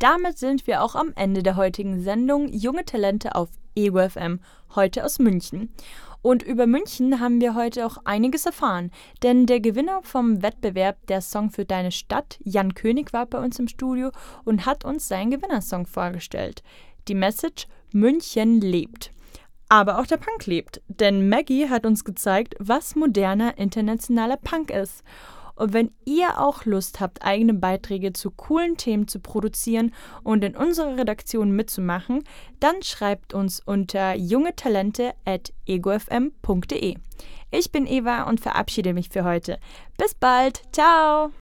Damit sind wir auch am Ende der heutigen Sendung Junge Talente auf Ego FM, heute aus München. Und über München haben wir heute auch einiges erfahren, denn der Gewinner vom Wettbewerb Der Song für deine Stadt, Jan König, war bei uns im Studio und hat uns seinen Gewinnersong vorgestellt. Die Message München lebt. Aber auch der Punk lebt, denn Maggie hat uns gezeigt, was moderner internationaler Punk ist. Und wenn ihr auch Lust habt, eigene Beiträge zu coolen Themen zu produzieren und in unserer Redaktion mitzumachen, dann schreibt uns unter jungetalente.egofm.de. Ich bin Eva und verabschiede mich für heute. Bis bald. Ciao.